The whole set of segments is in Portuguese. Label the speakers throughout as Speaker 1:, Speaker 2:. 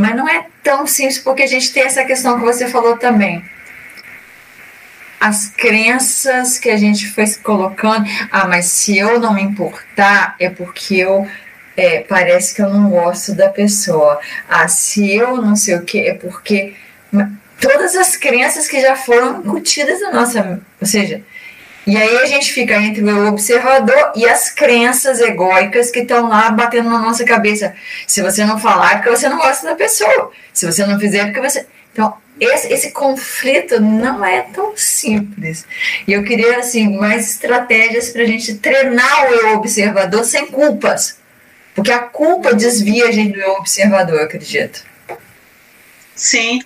Speaker 1: Mas não é tão simples, porque a gente tem essa questão que você falou também. As crenças que a gente foi colocando, ah, mas se eu não me importar, é porque eu é, parece que eu não gosto da pessoa. Ah, se eu não sei o que, é porque todas as crenças que já foram incutidas na nossa, ou seja, e aí a gente fica entre o observador e as crenças egóicas que estão lá batendo na nossa cabeça. Se você não falar, é porque você não gosta da pessoa. Se você não fizer, é porque você. Então, esse, esse conflito não é tão simples. E eu queria, assim, mais estratégias para a gente treinar o observador sem culpas. Porque a culpa desvia a gente do observador, eu acredito.
Speaker 2: Sim.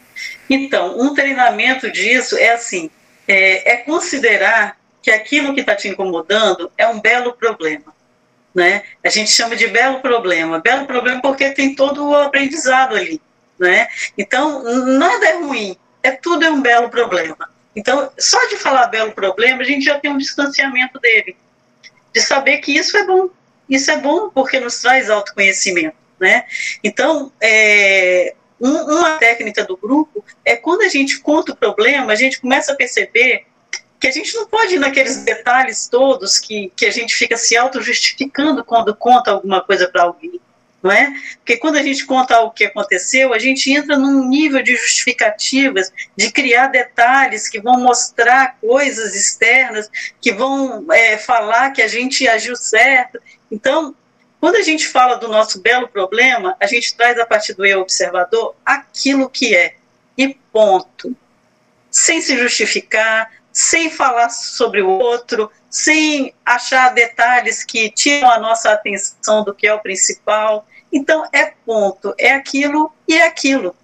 Speaker 2: Então, um treinamento disso é assim: é, é considerar que aquilo que está te incomodando é um belo problema. Né? A gente chama de belo problema. Belo problema porque tem todo o aprendizado ali. Né? Então, nada é ruim, é tudo é um belo problema. Então, só de falar belo problema, a gente já tem um distanciamento dele. De saber que isso é bom. Isso é bom porque nos traz autoconhecimento. Né? Então, é, um, uma técnica do grupo é quando a gente conta o problema, a gente começa a perceber que a gente não pode ir naqueles detalhes todos que, que a gente fica se auto-justificando quando conta alguma coisa para alguém, não é? Porque quando a gente conta o que aconteceu, a gente entra num nível de justificativas, de criar detalhes que vão mostrar coisas externas, que vão é, falar que a gente agiu certo. Então, quando a gente fala do nosso belo problema, a gente traz a partir do eu observador aquilo que é, e ponto. Sem se justificar, sem falar sobre o outro, sem achar detalhes que tiram a nossa atenção do que é o principal. Então, é ponto, é aquilo e é aquilo.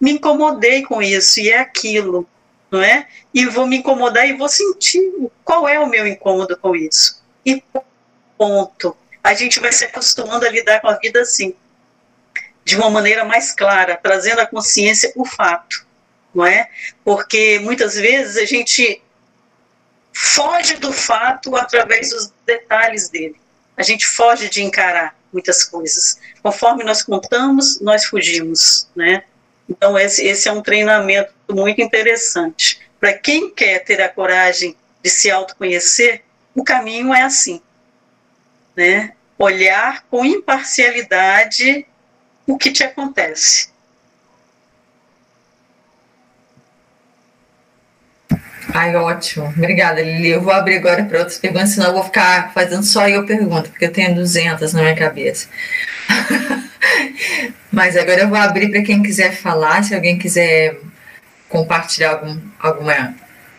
Speaker 2: Me incomodei com isso e é aquilo, não é? E vou me incomodar e vou sentir qual é o meu incômodo com isso. E ponto. A gente vai se acostumando a lidar com a vida assim, de uma maneira mais clara, trazendo à consciência o fato, não é? Porque muitas vezes a gente foge do fato através dos detalhes dele. A gente foge de encarar muitas coisas. Conforme nós contamos, nós fugimos, né? Então esse, esse é um treinamento muito interessante. Para quem quer ter a coragem de se autoconhecer, o caminho é assim, né? Olhar com imparcialidade o que te acontece.
Speaker 1: Ai, ótimo. Obrigada, Lili. Eu vou abrir agora para outras perguntas, senão eu vou ficar fazendo só eu pergunta, porque eu tenho 200 na minha cabeça. Mas agora eu vou abrir para quem quiser falar, se alguém quiser compartilhar algum, alguma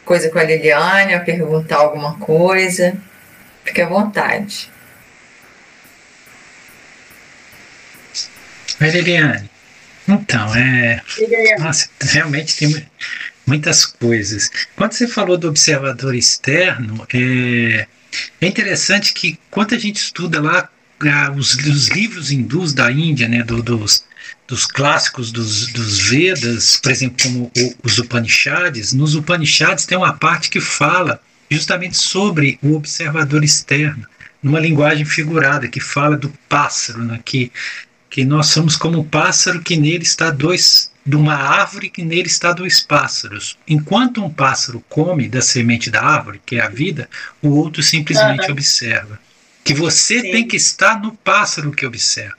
Speaker 1: coisa com a Liliane, ou perguntar alguma coisa, fique à vontade.
Speaker 3: Oi, Liliane. Então, é. Nossa, realmente tem muitas coisas. Quando você falou do observador externo, é, é interessante que quando a gente estuda lá ah, os, os, livros hindus da Índia, né, do, dos, dos clássicos dos, dos Vedas, por exemplo, como os Upanishads, nos Upanishads tem uma parte que fala justamente sobre o observador externo, numa linguagem figurada, que fala do pássaro, né, que, que nós somos como um pássaro que nele está dois de uma árvore que nele está dois pássaros. Enquanto um pássaro come da semente da árvore, que é a vida, o outro simplesmente uhum. observa. Que você Sim. tem que estar no pássaro que observa.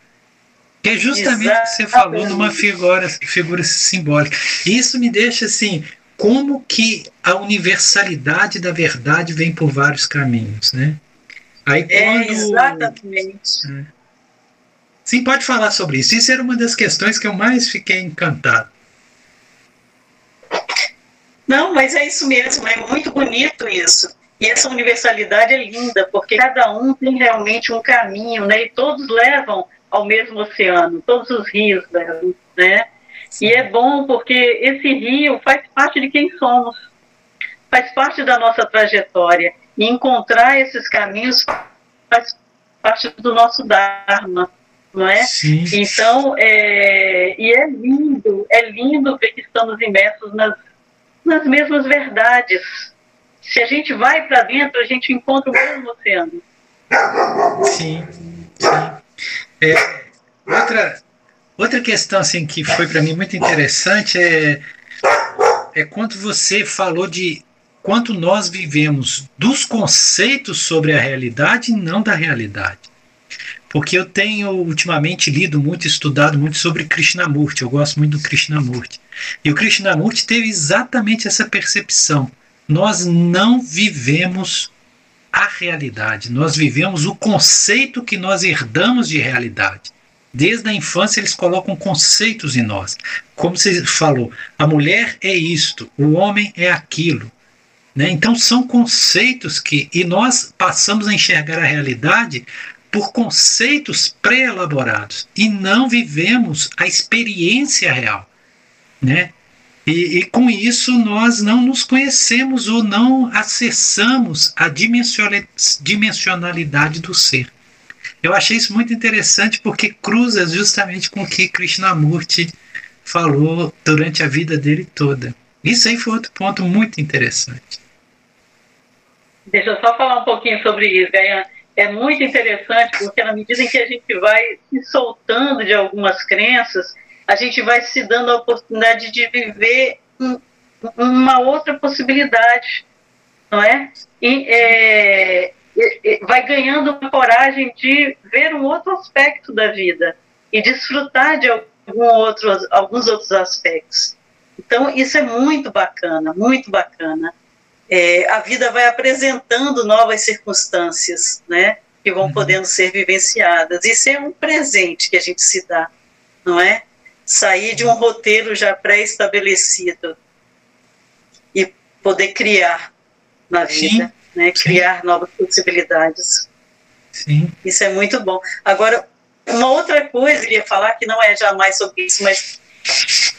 Speaker 3: Que é justamente o que você falou numa figura, figura simbólica. Isso me deixa assim, como que a universalidade da verdade vem por vários caminhos, né?
Speaker 2: Aí é, quando, é, exatamente. É,
Speaker 3: Sim, pode falar sobre isso. Isso era uma das questões que eu mais fiquei encantado.
Speaker 2: Não, mas é isso mesmo, é muito bonito isso. E essa universalidade é linda, porque cada um tem realmente um caminho, né? E todos levam ao mesmo oceano, todos os rios levam, né? E é bom porque esse rio faz parte de quem somos, faz parte da nossa trajetória. E encontrar esses caminhos faz parte do nosso Dharma não é? Sim. Então, é, e é lindo, é lindo ver que estamos imersos nas, nas mesmas verdades. Se a gente vai para dentro, a gente encontra o mesmo oceano.
Speaker 3: Sim, sim. É, outra, outra questão assim que foi para mim muito interessante é é quando você falou de quanto nós vivemos dos conceitos sobre a realidade e não da realidade. Porque eu tenho ultimamente lido muito, estudado muito sobre Krishnamurti, eu gosto muito do Krishnamurti. E o Krishnamurti teve exatamente essa percepção. Nós não vivemos a realidade, nós vivemos o conceito que nós herdamos de realidade. Desde a infância eles colocam conceitos em nós. Como você falou, a mulher é isto, o homem é aquilo. Né? Então são conceitos que. E nós passamos a enxergar a realidade por conceitos pré-elaborados e não vivemos a experiência real, né? E, e, com isso nós não nos conhecemos ou não acessamos a dimensionalidade do ser. Eu achei isso muito interessante porque cruza justamente com o que Krishnamurti falou durante a vida dele toda. Isso aí foi outro ponto muito interessante.
Speaker 2: Deixa eu só falar um pouquinho sobre isso, Gaian é muito interessante porque na medida em que a gente vai se soltando de algumas crenças, a gente vai se dando a oportunidade de viver um, uma outra possibilidade, não é? E é, vai ganhando coragem de ver um outro aspecto da vida e desfrutar de algum outro, alguns outros aspectos. Então, isso é muito bacana, muito bacana é, a vida vai apresentando novas circunstâncias, né, que vão uhum. podendo ser vivenciadas. Isso é um presente que a gente se dá, não é? Sair de um roteiro já pré-estabelecido e poder criar na vida, Sim. né, criar Sim. novas possibilidades. Sim. Isso é muito bom. Agora, uma outra coisa que eu ia falar que não é jamais sobre isso, mas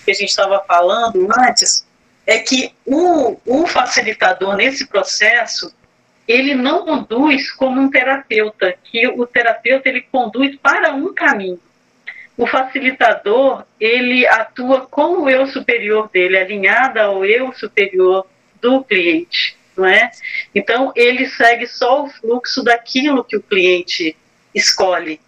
Speaker 2: que a gente estava falando antes, é que o, o facilitador nesse processo ele não conduz como um terapeuta, que o terapeuta ele conduz para um caminho. O facilitador ele atua com o eu superior dele, alinhado ao eu superior do cliente, não é? Então ele segue só o fluxo daquilo que o cliente escolhe,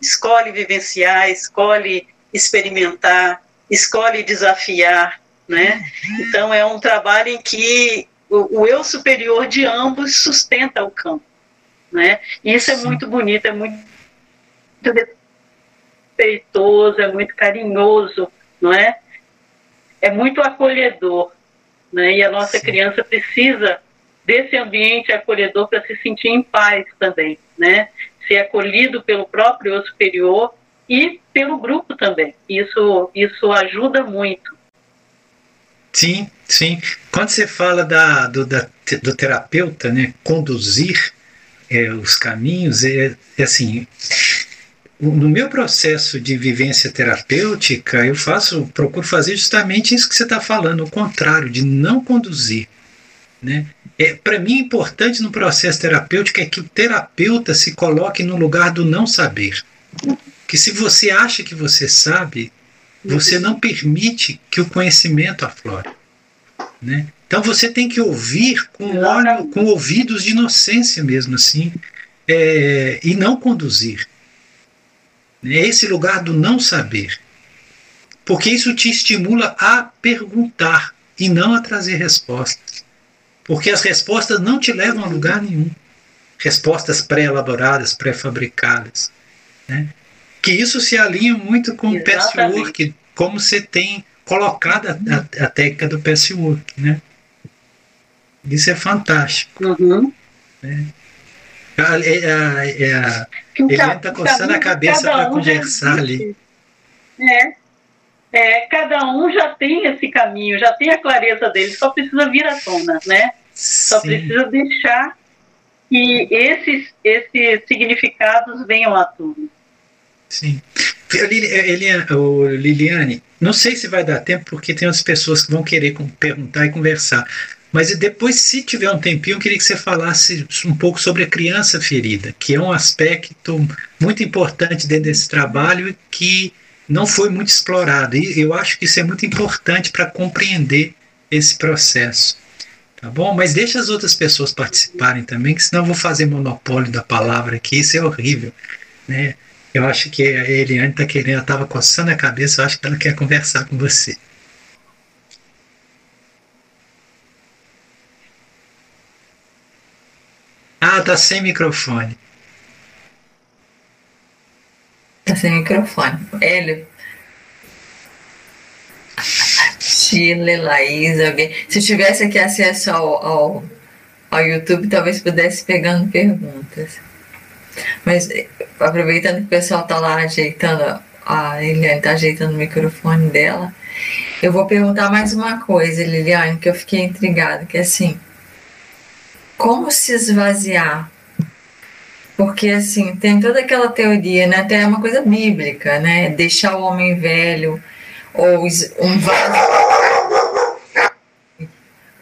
Speaker 2: escolhe vivenciar, escolhe experimentar, escolhe desafiar, né? Então é um trabalho em que o, o eu superior de ambos sustenta o campo, né? E isso é muito bonito, é muito respeitoso, é muito carinhoso, não é? É muito acolhedor, né? E a nossa Sim. criança precisa desse ambiente acolhedor para se sentir em paz também, né? Ser acolhido pelo próprio eu superior e pelo grupo também. Isso isso ajuda muito.
Speaker 3: Sim, sim. Quando você fala da, do, da, do terapeuta, né, conduzir é, os caminhos, é, é assim. No meu processo de vivência terapêutica, eu faço, procuro fazer justamente isso que você está falando, o contrário, de não conduzir. Né? É, Para mim, importante no processo terapêutico é que o terapeuta se coloque no lugar do não saber. Que se você acha que você sabe, você não permite que o conhecimento aflore. Né? Então você tem que ouvir com, olho, com ouvidos de inocência mesmo assim, é, e não conduzir. É esse lugar do não saber. Porque isso te estimula a perguntar e não a trazer respostas. Porque as respostas não te levam a lugar nenhum. Respostas pré-elaboradas, pré-fabricadas. Né? Que isso se alinha muito com Exatamente. o patchwork, como você tem colocado a, a, a, técnica do patchwork, né? Isso é fantástico.
Speaker 2: Uhum.
Speaker 3: Né? A, a, está coçando a cabeça para um conversar ali.
Speaker 2: É. é, cada um já tem esse caminho, já tem a clareza dele, só precisa vir à tona, né? Só Sim. precisa deixar que esses, esses significados venham à tona.
Speaker 3: Sim. Liliane, não sei se vai dar tempo, porque tem outras pessoas que vão querer perguntar e conversar. Mas depois, se tiver um tempinho, eu queria que você falasse um pouco sobre a criança ferida, que é um aspecto muito importante dentro desse trabalho que não foi muito explorado. E eu acho que isso é muito importante para compreender esse processo. Tá bom? Mas deixa as outras pessoas participarem também, que senão eu vou fazer monopólio da palavra aqui, isso é horrível. Né? Eu acho que a Eliane está querendo, estava coçando a cabeça, eu acho que ela quer conversar com você. Ah, tá sem microfone.
Speaker 1: Tá sem microfone. Ele. Chile, Laís, alguém. Se tivesse aqui acesso ao, ao, ao YouTube, talvez pudesse pegando perguntas. Mas aproveitando que o pessoal tá lá ajeitando, a Liliane tá ajeitando o microfone dela, eu vou perguntar mais uma coisa, Liliane, que eu fiquei intrigada, que é assim, como se esvaziar? Porque assim, tem toda aquela teoria, né? Até é uma coisa bíblica, né? Deixar o homem velho ou um vaso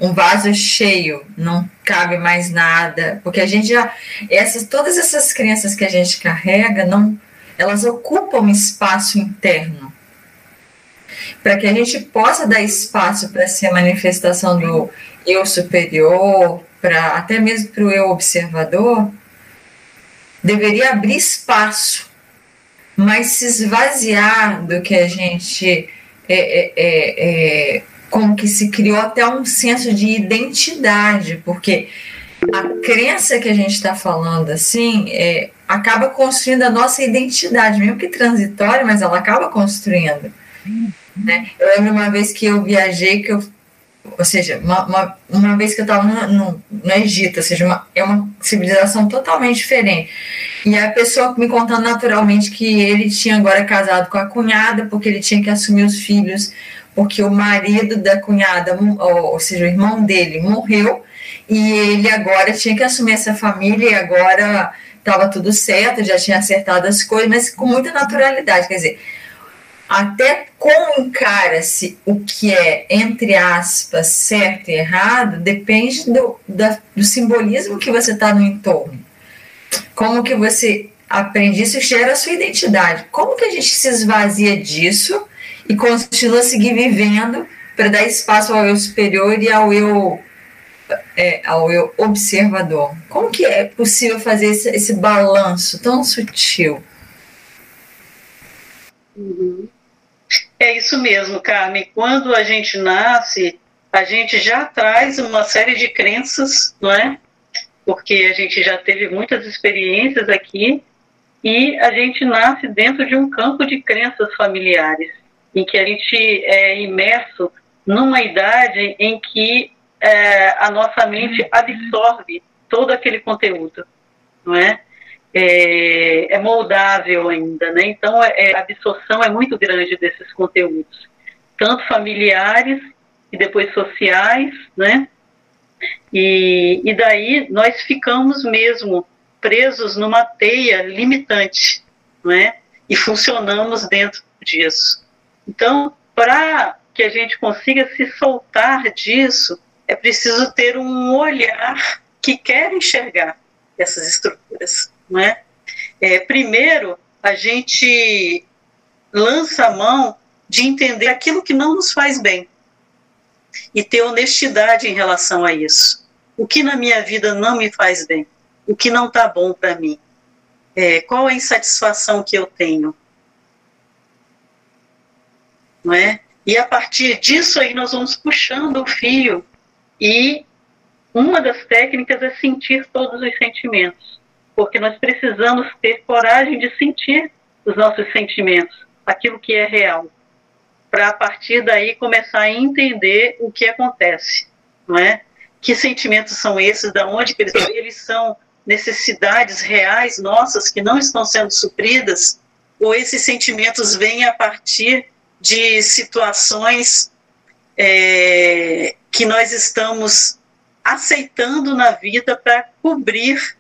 Speaker 1: um vaso cheio, não cabe mais nada, porque a gente já essas todas essas crenças que a gente carrega, não elas ocupam espaço interno. Para que a gente possa dar espaço para ser manifestação do eu superior, para até mesmo para o eu observador, deveria abrir espaço, mas se esvaziar do que a gente é, é, é, é como que se criou até um senso de identidade, porque a crença que a gente está falando assim é, acaba construindo a nossa identidade, mesmo que transitória, mas ela acaba construindo. Né? Eu lembro uma vez que eu viajei, que eu, ou seja, uma, uma, uma vez que eu estava no, no, no, Egito, ou seja, uma, é uma civilização totalmente diferente. E a pessoa me contando naturalmente que ele tinha agora casado com a cunhada, porque ele tinha que assumir os filhos porque o marido da cunhada, ou seja, o irmão dele, morreu e ele agora tinha que assumir essa família e agora estava tudo certo, já tinha acertado as coisas, mas com muita naturalidade. Quer dizer, até como encara-se o que é, entre aspas, certo e errado, depende do, da, do simbolismo que você está no entorno. Como que você aprende isso gera a sua identidade. Como que a gente se esvazia disso e continua a seguir vivendo para dar espaço ao eu superior e ao eu, é, ao eu observador. Como que é possível fazer esse, esse balanço tão sutil?
Speaker 2: Uhum. É isso mesmo, Carmen. Quando a gente nasce, a gente já traz uma série de crenças, não é? Porque a gente já teve muitas experiências aqui e a gente nasce dentro de um campo de crenças familiares em que a gente é imerso numa idade em que é, a nossa mente absorve todo aquele conteúdo, não é? É, é moldável ainda, né? Então é, a absorção é muito grande desses conteúdos, tanto familiares e depois sociais, né? E, e daí nós ficamos mesmo presos numa teia limitante, não é? E funcionamos dentro disso. Então, para que a gente consiga se soltar disso, é preciso ter um olhar que quer enxergar essas estruturas, não é? é primeiro, a gente lança a mão de entender aquilo que não nos faz bem e ter honestidade em relação a isso. O que na minha vida não me faz bem? O que não está bom para mim? É, qual a insatisfação que eu tenho? Não é? E a partir disso aí nós vamos puxando o fio e uma das técnicas é sentir todos os sentimentos, porque nós precisamos ter coragem de sentir os nossos sentimentos, aquilo que é real, para a partir daí começar a entender o que acontece, não é? Que sentimentos são esses? Da onde eles, eles são necessidades reais nossas que não estão sendo supridas? Ou esses sentimentos vêm a partir de situações é, que nós estamos aceitando na vida para cobrir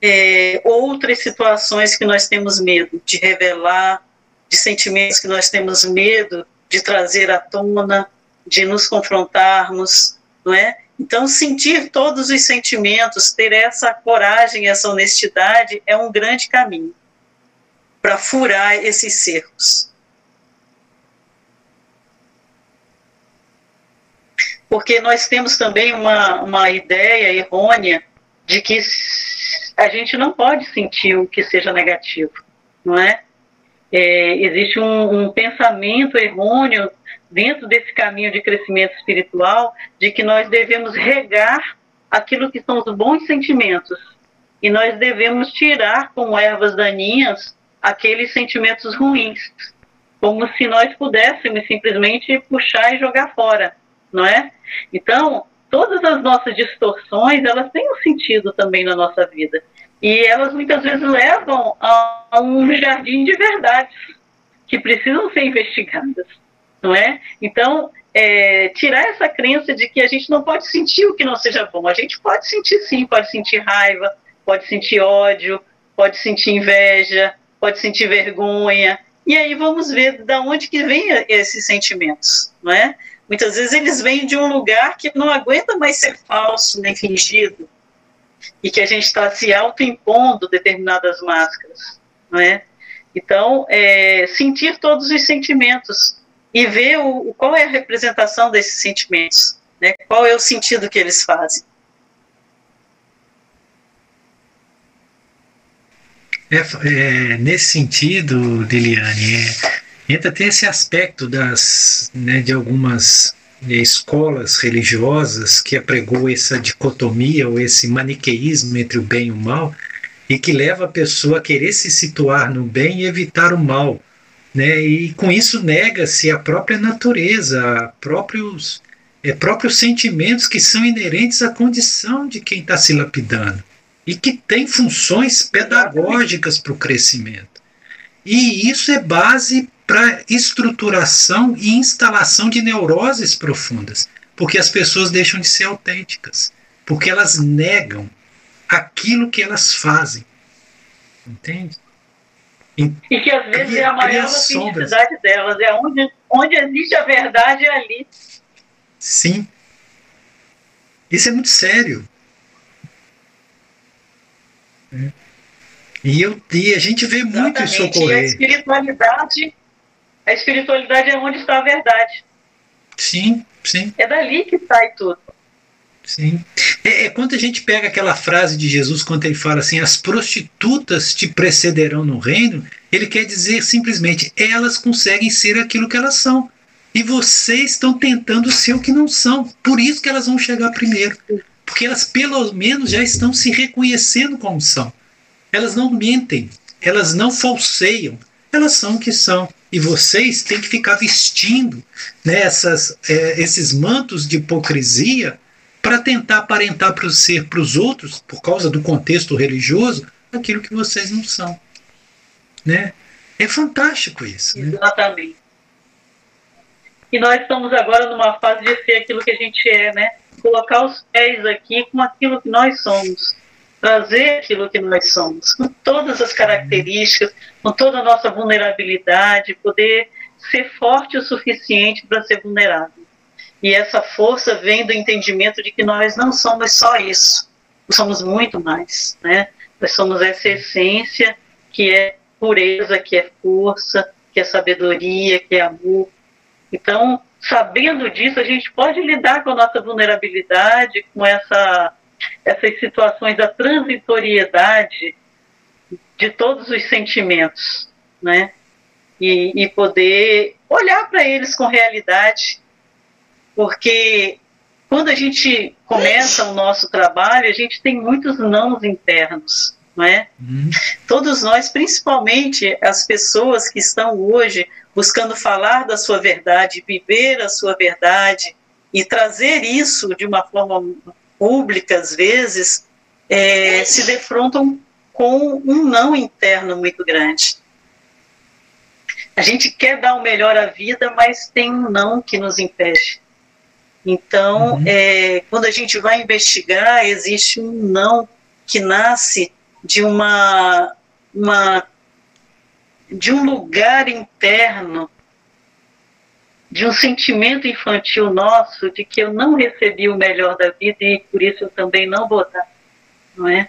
Speaker 2: é, outras situações que nós temos medo de revelar, de sentimentos que nós temos medo de trazer à tona, de nos confrontarmos, não é? Então, sentir todos os sentimentos, ter essa coragem, essa honestidade é um grande caminho para furar esses cercos. Porque nós temos também uma, uma ideia errônea de que a gente não pode sentir o que seja negativo. não é? é existe um, um pensamento errôneo dentro desse caminho de crescimento espiritual de que nós devemos regar aquilo que são os bons sentimentos e nós devemos tirar como ervas daninhas aqueles sentimentos ruins, como se nós pudéssemos simplesmente puxar e jogar fora, não é? Então, todas as nossas distorções, elas têm um sentido também na nossa vida. E elas muitas vezes levam a um jardim de verdades que precisam ser investigadas, não é? Então, é, tirar essa crença de que a gente não pode sentir o que não seja bom. A gente pode sentir sim, pode sentir raiva, pode sentir ódio, pode sentir inveja, pode sentir vergonha. E aí vamos ver de onde que vem esses sentimentos, não é? Muitas vezes eles vêm de um lugar que não aguenta mais ser falso nem fingido e que a gente está se autoimpondo determinadas máscaras, não é? Então, é, sentir todos os sentimentos e ver o, qual é a representação desses sentimentos, né? Qual é o sentido que eles fazem.
Speaker 3: É, é, nesse sentido, Deliane, é, entra até esse aspecto das, né, de algumas é, escolas religiosas que apregou essa dicotomia ou esse maniqueísmo entre o bem e o mal e que leva a pessoa a querer se situar no bem e evitar o mal. Né? E com isso nega-se a própria natureza, próprios, é, próprios sentimentos que são inerentes à condição de quem está se lapidando e que tem funções pedagógicas para o crescimento. E isso é base para estruturação e instalação de neuroses profundas, porque as pessoas deixam de ser autênticas, porque elas negam aquilo que elas fazem. Entende?
Speaker 2: E, que às vezes cria, é a maior autenticidade delas, é onde, onde existe a verdade é ali.
Speaker 3: Sim. Isso é muito sério. E, eu, e a gente vê Exatamente. muito isso ocorrer.
Speaker 2: E a espiritualidade, a espiritualidade é onde está a verdade.
Speaker 3: Sim, sim.
Speaker 2: É dali que sai tudo.
Speaker 3: Sim. É, é, quando a gente pega aquela frase de Jesus, quando ele fala assim: as prostitutas te precederão no reino, ele quer dizer simplesmente: elas conseguem ser aquilo que elas são. E vocês estão tentando ser o que não são. Por isso que elas vão chegar primeiro porque elas pelo menos já estão se reconhecendo como são. Elas não mentem, elas não falseiam, elas são o que são. E vocês têm que ficar vestindo né, é, esses mantos de hipocrisia para tentar aparentar para ser para os outros, por causa do contexto religioso, aquilo que vocês não são. Né? É fantástico isso.
Speaker 2: Né? Exatamente. E nós estamos agora numa fase de ser aquilo que a gente é, né? colocar os pés aqui com aquilo que nós somos, trazer aquilo que nós somos, com todas as características, com toda a nossa vulnerabilidade, poder ser forte o suficiente para ser vulnerável. E essa força vem do entendimento de que nós não somos só isso, somos muito mais, né? Nós somos essa essência que é pureza, que é força, que é sabedoria, que é amor. Então, sabendo disso, a gente pode lidar com a nossa vulnerabilidade, com essa, essas situações da transitoriedade de todos os sentimentos, né? E, e poder olhar para eles com realidade, porque quando a gente começa o nosso trabalho, a gente tem muitos nãos internos, não é? Uhum. Todos nós, principalmente as pessoas que estão hoje buscando falar da sua verdade, viver a sua verdade e trazer isso de uma forma pública, às vezes, é, se defrontam com um não interno muito grande. A gente quer dar o melhor à vida, mas tem um não que nos impede. Então, uhum. é, quando a gente vai investigar, existe um não que nasce de uma, uma de um lugar interno, de um sentimento infantil nosso de que eu não recebi o melhor da vida e por isso eu também não vou dar, não é?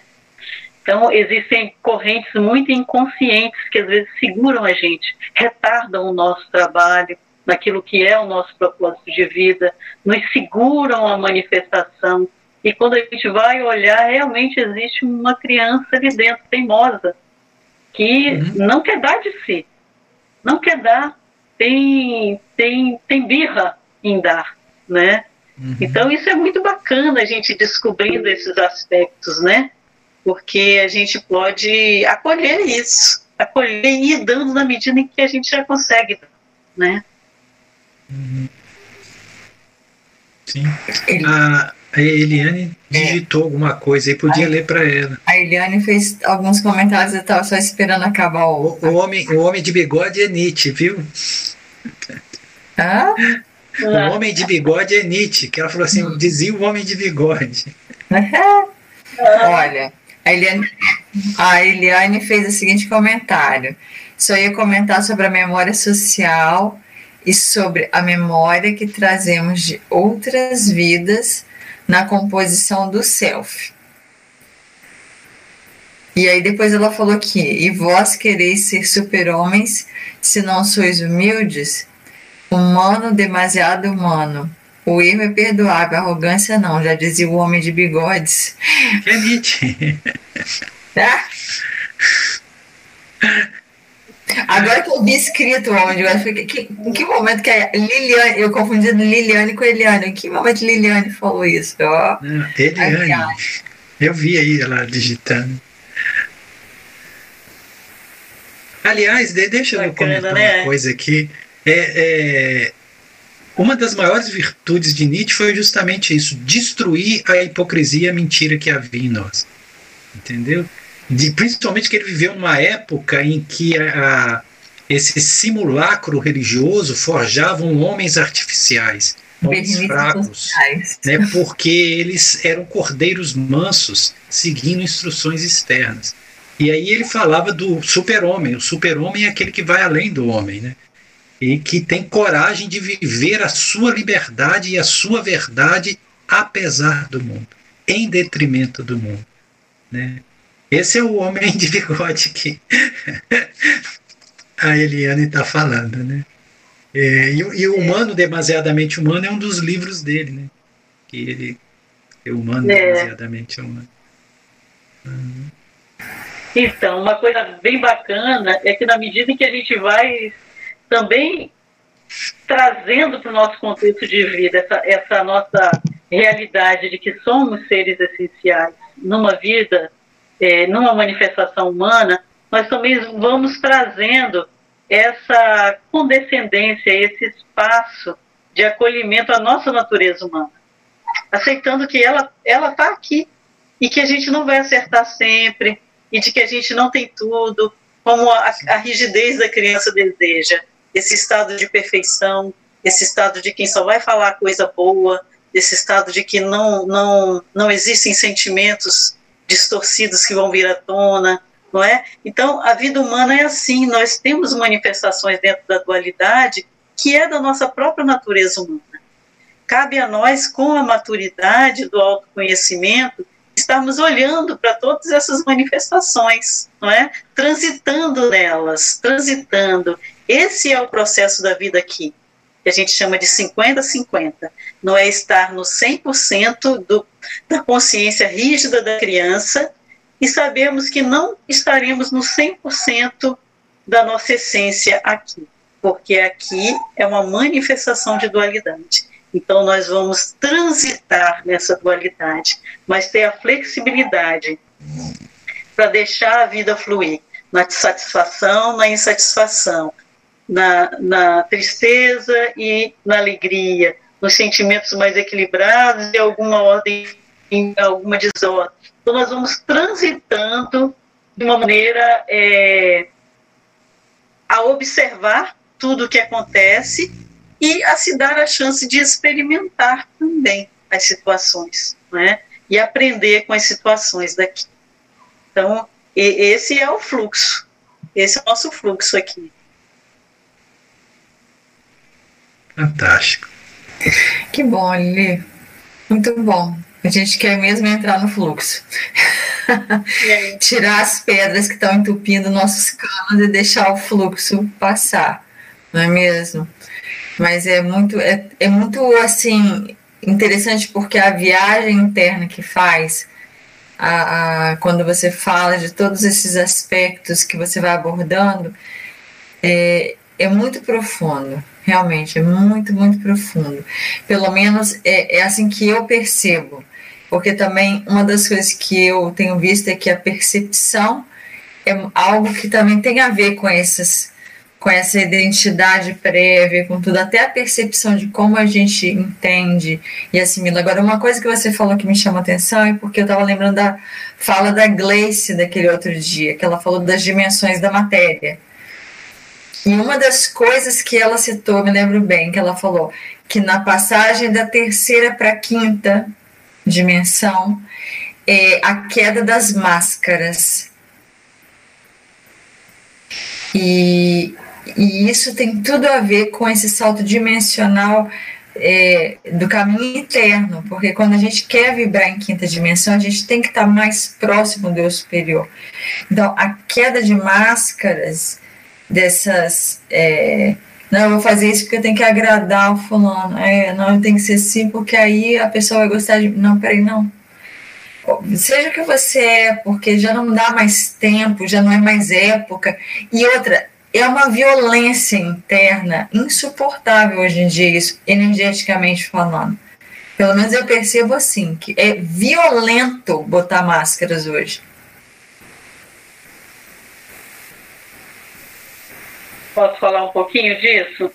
Speaker 2: Então, existem correntes muito inconscientes que às vezes seguram a gente, retardam o nosso trabalho, naquilo que é o nosso propósito de vida, nos seguram a manifestação. E quando a gente vai olhar, realmente existe uma criança ali dentro, teimosa, que uhum. não quer dar de si, não quer dar, tem, tem, tem birra em dar, né? Uhum. Então isso é muito bacana a gente descobrindo esses aspectos, né? Porque a gente pode acolher isso, acolher e ir dando na medida em que a gente já consegue, né?
Speaker 3: Uhum. Sim. A, a Eliane digitou é. alguma coisa e podia a, ler para ela.
Speaker 1: A Eliane fez alguns comentários, eu estava só esperando acabar o.
Speaker 3: O, o, homem, o homem de bigode é Nietzsche, viu?
Speaker 1: Hã?
Speaker 3: O homem de bigode é Nietzsche, que ela falou assim, dizia o homem de bigode.
Speaker 1: Olha, a Eliane, a Eliane fez o seguinte comentário. Só ia comentar sobre a memória social e sobre a memória que trazemos de outras vidas na composição do self. E aí depois ela falou que, e vós quereis ser super-homens se não sois humildes? Humano, demasiado humano. O erro é perdoável, a arrogância não, já dizia o homem de bigodes.
Speaker 3: É Nietzsche.
Speaker 1: Tá? Agora que eu vi escrito o homem de bigodes, que, em que momento que a Liliane, eu confundi Liliane com Eliane, em que momento Liliane falou isso? Ó,
Speaker 3: não, Eliane. Eu vi aí ela digitando. Aliás, deixa eu comentar né? uma coisa aqui. É, é, uma das maiores virtudes de Nietzsche foi justamente isso: destruir a hipocrisia e a mentira que havia em nós. Entendeu? De, principalmente que ele viveu numa época em que a, a, esse simulacro religioso forjavam homens artificiais, homens fracos, né, porque eles eram cordeiros mansos, seguindo instruções externas. E aí ele falava do super-homem. O super-homem é aquele que vai além do homem, né? E que tem coragem de viver a sua liberdade e a sua verdade apesar do mundo, em detrimento do mundo, né? Esse é o homem de bigode que a Eliane está falando, né? É, e, e, o Humano Demasiadamente Humano é um dos livros dele, né? Que ele é humano é. demasiadamente humano.
Speaker 2: Uhum. Então, uma coisa bem bacana é que na medida em que a gente vai também trazendo para o nosso contexto de vida essa, essa nossa realidade de que somos seres essenciais numa vida, é, numa manifestação humana, nós também vamos trazendo essa condescendência, esse espaço de acolhimento à nossa natureza humana, aceitando que ela ela está aqui e que a gente não vai acertar sempre, e de que a gente não tem tudo, como a, a rigidez da criança deseja, esse estado de perfeição, esse estado de quem só vai falar coisa boa, esse estado de que não, não, não existem sentimentos distorcidos que vão vir à tona, não é? Então, a vida humana é assim, nós temos manifestações dentro da dualidade que é da nossa própria natureza humana. Cabe a nós, com a maturidade do autoconhecimento, estarmos olhando para todas essas manifestações, não é? Transitando nelas, transitando. Esse é o processo da vida aqui, que a gente chama de 50-50. Não é estar no 100% do, da consciência rígida da criança e sabemos que não estaremos no 100% da nossa essência aqui, porque aqui é uma manifestação de dualidade. Então, nós vamos transitar nessa dualidade, mas ter a flexibilidade para deixar a vida fluir na satisfação, na insatisfação, na, na tristeza e na alegria, nos sentimentos mais equilibrados e alguma ordem, alguma desordem. Então, nós vamos transitando de uma maneira é, a observar tudo o que acontece e a se dar a chance de experimentar também as situações, né? E aprender com as situações daqui. Então, esse é o fluxo. Esse é o nosso fluxo aqui.
Speaker 3: Fantástico.
Speaker 1: Que bom, Lili. Muito bom. A gente quer mesmo entrar no fluxo. Tirar as pedras que estão entupindo nossos canos e deixar o fluxo passar, não é mesmo? Mas é muito, é, é muito assim interessante porque a viagem interna que faz a, a, quando você fala de todos esses aspectos que você vai abordando, é, é muito profundo, realmente, é muito, muito profundo. Pelo menos é, é assim que eu percebo, porque também uma das coisas que eu tenho visto é que a percepção é algo que também tem a ver com essas com essa identidade prévia, com tudo, até a percepção de como a gente entende e assimila. Agora, uma coisa que você falou que me chama atenção é porque eu estava lembrando da fala da Gleice daquele outro dia, que ela falou das dimensões da matéria. E uma das coisas que ela citou, me lembro bem, que ela falou que na passagem da terceira para a quinta dimensão, é a queda das máscaras. E, e isso tem tudo a ver com esse salto dimensional é, do caminho interno, porque quando a gente quer vibrar em quinta dimensão, a gente tem que estar mais próximo do Deus superior. Então, a queda de máscaras dessas. É, não, eu vou fazer isso porque eu tenho que agradar o fulano. É, não, tem que ser assim, porque aí a pessoa vai gostar de. Não, peraí, não. Seja o que você é, porque já não dá mais tempo, já não é mais época. E outra, é uma violência interna insuportável hoje em dia, isso, energeticamente falando. Pelo menos eu percebo assim, que é violento botar máscaras hoje.
Speaker 2: Posso falar um pouquinho disso?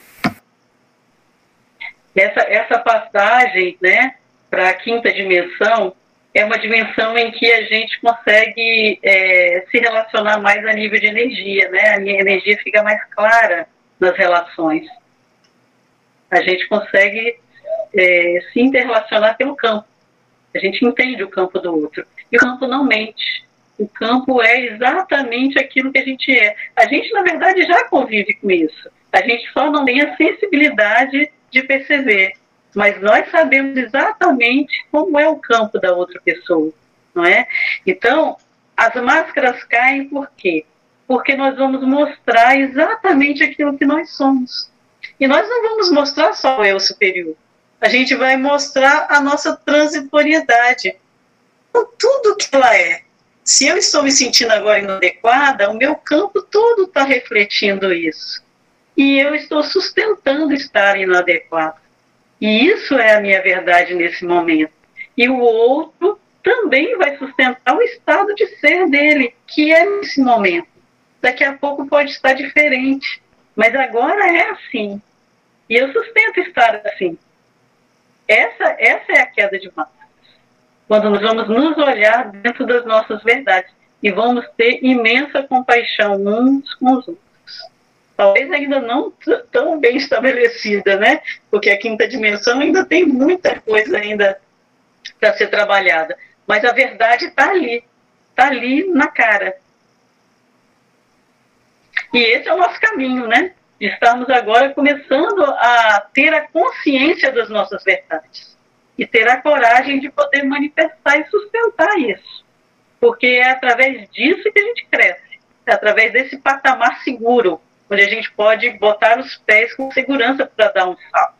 Speaker 2: Essa, essa passagem né, para a quinta dimensão é uma dimensão em que a gente consegue é, se relacionar mais a nível de energia, né? A energia fica mais clara nas relações. A gente consegue é, se interrelacionar pelo campo. A gente entende o campo do outro. E o campo não mente. O campo é exatamente aquilo que a gente é. A gente, na verdade, já convive com isso. A gente só não tem a sensibilidade de perceber mas nós sabemos exatamente como é o campo da outra pessoa, não é? Então, as máscaras caem por quê? Porque nós vamos mostrar exatamente aquilo que nós somos. E nós não vamos mostrar só o eu superior. A gente vai mostrar a nossa transitoriedade. Com tudo que ela é. Se eu estou me sentindo agora inadequada, o meu campo todo está refletindo isso. E eu estou sustentando estar inadequado. E isso é a minha verdade nesse momento. E o outro também vai sustentar o estado de ser dele, que é nesse momento. Daqui a pouco pode estar diferente, mas agora é assim. E eu sustento estar assim. Essa, essa é a queda de máscaras. Quando vamos nos olhar dentro das nossas verdades e vamos ter imensa compaixão uns com os outros talvez ainda não tão bem estabelecida, né? Porque a quinta dimensão ainda tem muita coisa ainda para ser trabalhada. Mas a verdade está ali, está ali na cara. E esse é o nosso caminho, né? Estamos agora começando a ter a consciência das nossas verdades e ter a coragem de poder manifestar e sustentar isso. Porque é através disso que a gente cresce, é através desse patamar seguro, onde a gente pode botar os pés com segurança para dar um salto.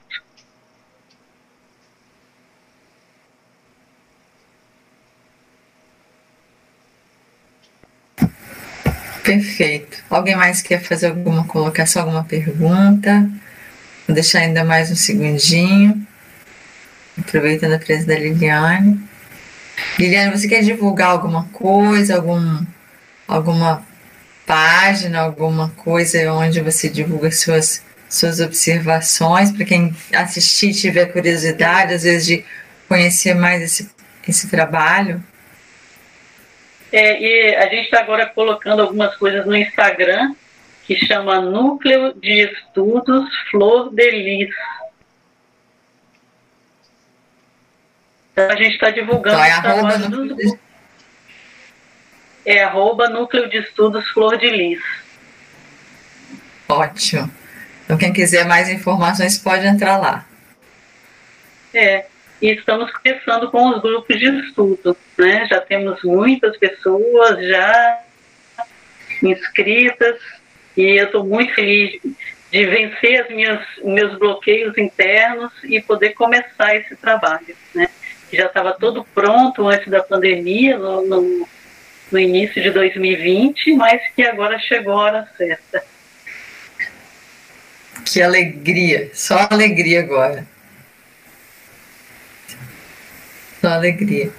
Speaker 1: Perfeito. Alguém mais quer fazer alguma colocação, alguma pergunta? Vou deixar ainda mais um segundinho. Aproveitando a presença da Liliane. Liliane, você quer divulgar alguma coisa, algum, alguma página, alguma coisa onde você divulga suas, suas observações, para quem assistir tiver curiosidade, às vezes, de conhecer mais esse, esse trabalho?
Speaker 2: É, e a gente está agora colocando algumas coisas no Instagram, que chama Núcleo de Estudos Flor de. Então a gente está divulgando então, é dos, é arroba Núcleo de Estudos Flor de Lis.
Speaker 1: Ótimo. Então, quem quiser mais informações pode entrar lá.
Speaker 2: É, e estamos começando com os grupos de estudo, né? Já temos muitas pessoas já inscritas e eu estou muito feliz de vencer as minhas meus bloqueios internos e poder começar esse trabalho, né? Que já estava todo pronto antes da pandemia, no, no, no início de 2020, mas que agora chegou a hora certa.
Speaker 1: Que alegria, só alegria agora. Só alegria.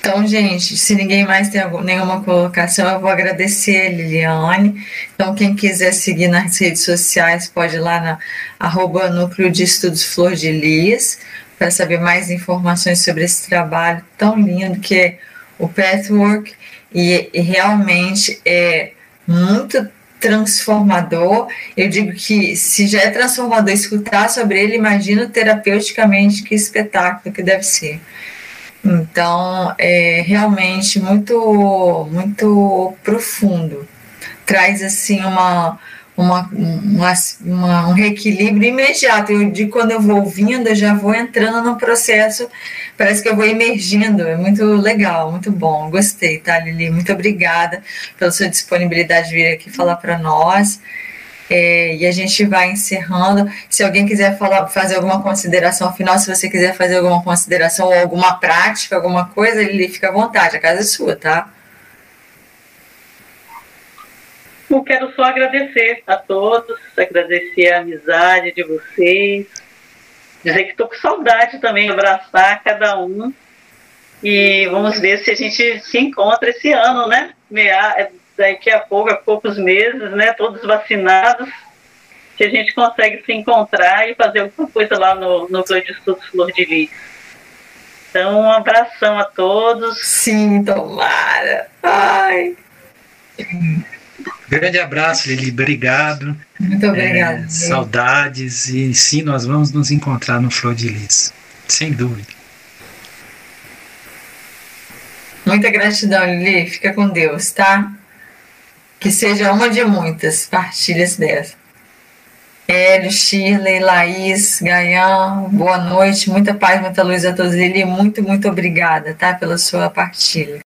Speaker 1: Então, gente, se ninguém mais tem nenhuma colocação, eu vou agradecer a Liliane. Então, quem quiser seguir nas redes sociais, pode ir lá na arroba Núcleo de Estudos Flor de Lis, para saber mais informações sobre esse trabalho tão lindo que é o Pathwork. E, e realmente é muito transformador. Eu digo que se já é transformador escutar sobre ele, imagino terapeuticamente que espetáculo que deve ser. Então, é realmente muito, muito profundo. Traz, assim, uma, uma, uma, uma, um reequilíbrio imediato. Eu digo, quando eu vou ouvindo, eu já vou entrando no processo, parece que eu vou emergindo. É muito legal, muito bom. Gostei, tá, Lili? Muito obrigada pela sua disponibilidade de vir aqui falar para nós. É, e a gente vai encerrando. Se alguém quiser falar, fazer alguma consideração final, se você quiser fazer alguma consideração ou alguma prática, alguma coisa, ele fica à vontade, a casa é sua, tá?
Speaker 2: Quero só agradecer a todos, agradecer a amizade de vocês, dizer que estou com saudade também, abraçar cada um. E vamos ver se a gente se encontra esse ano, né? Meia, daqui a pouco, a poucos meses, né, todos vacinados, que a gente consegue se encontrar e fazer alguma coisa lá no Núcleo de Estudos Flor de Lis. Então, um abração a todos.
Speaker 1: Sim, tomara. Ai.
Speaker 3: Grande abraço, Lili. Obrigado.
Speaker 1: Muito obrigada.
Speaker 3: É, saudades e sim, nós vamos nos encontrar no Flor de Lis. Sem dúvida.
Speaker 1: Muita gratidão, Lili. Fica com Deus, tá? que seja uma de muitas partilhas dessa. Hélio, Shirley, Laís, Gaian, boa noite, muita paz, muita luz a todos. Ele muito, muito obrigada, tá, pela sua partilha.